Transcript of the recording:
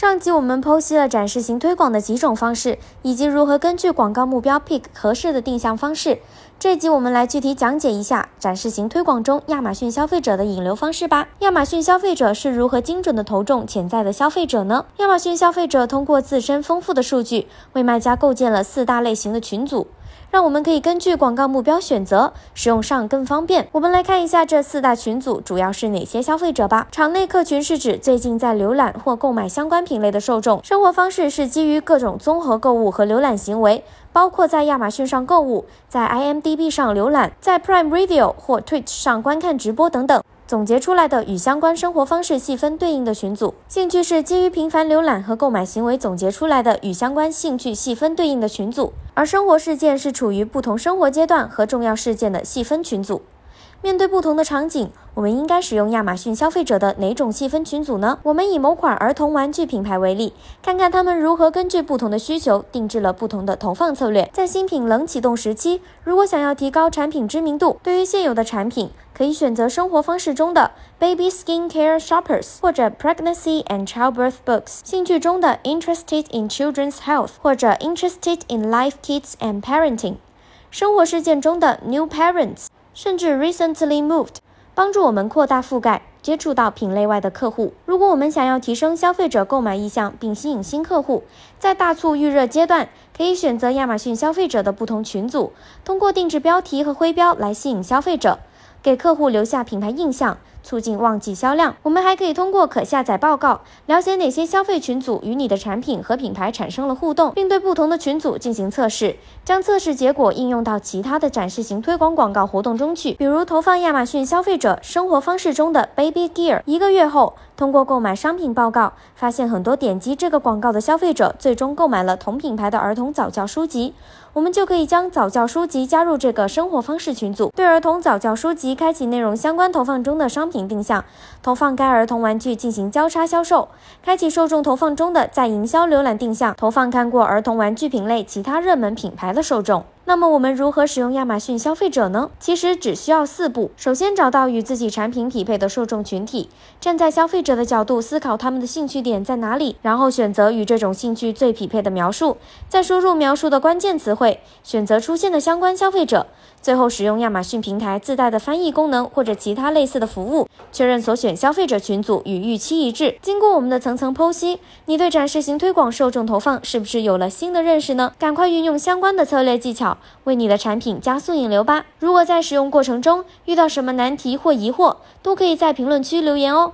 上集我们剖析了展示型推广的几种方式，以及如何根据广告目标 pick 合适的定向方式。这集我们来具体讲解一下展示型推广中亚马逊消费者的引流方式吧。亚马逊消费者是如何精准的投中潜在的消费者呢？亚马逊消费者通过自身丰富的数据，为卖家构建了四大类型的群组。让我们可以根据广告目标选择，使用上更方便。我们来看一下这四大群组主要是哪些消费者吧。场内客群是指最近在浏览或购买相关品类的受众。生活方式是基于各种综合购物和浏览行为，包括在亚马逊上购物，在 IMDB 上浏览，在 Prime Video 或 Twitch 上观看直播等等。总结出来的与相关生活方式细分对应的群组，兴趣是基于频繁浏览和购买行为总结出来的与相关兴趣细分对应的群组，而生活事件是处于不同生活阶段和重要事件的细分群组。面对不同的场景，我们应该使用亚马逊消费者的哪种细分群组呢？我们以某款儿童玩具品牌为例，看看他们如何根据不同的需求定制了不同的投放策略。在新品冷启动时期，如果想要提高产品知名度，对于现有的产品，可以选择生活方式中的 Baby Skin Care Shoppers 或者 Pregnancy and Childbirth Books；兴趣中的 Interested in Children's Health 或者 Interested in Life Kids and Parenting；生活事件中的 New Parents。甚至 recently moved，帮助我们扩大覆盖，接触到品类外的客户。如果我们想要提升消费者购买意向并吸引新客户，在大促预热阶段，可以选择亚马逊消费者的不同群组，通过定制标题和徽标来吸引消费者，给客户留下品牌印象。促进旺季销量，我们还可以通过可下载报告了解哪些消费群组与你的产品和品牌产生了互动，并对不同的群组进行测试，将测试结果应用到其他的展示型推广广告活动中去，比如投放亚马逊消费者生活方式中的 Baby Gear。一个月后，通过购买商品报告，发现很多点击这个广告的消费者最终购买了同品牌的儿童早教书籍，我们就可以将早教书籍加入这个生活方式群组，对儿童早教书籍开启内容相关投放中的商定向投放该儿童玩具进行交叉销售，开启受众投放中的在营销浏览定向投放看过儿童玩具品类其他热门品牌的受众。那么我们如何使用亚马逊消费者呢？其实只需要四步：首先找到与自己产品匹配的受众群体，站在消费者的角度思考他们的兴趣点在哪里，然后选择与这种兴趣最匹配的描述，再输入描述的关键词汇，选择出现的相关消费者，最后使用亚马逊平台自带的翻译功能或者其他类似的服务，确认所选消费者群组与预期一致。经过我们的层层剖析，你对展示型推广受众投放是不是有了新的认识呢？赶快运用相关的策略技巧。为你的产品加速引流吧！如果在使用过程中遇到什么难题或疑惑，都可以在评论区留言哦。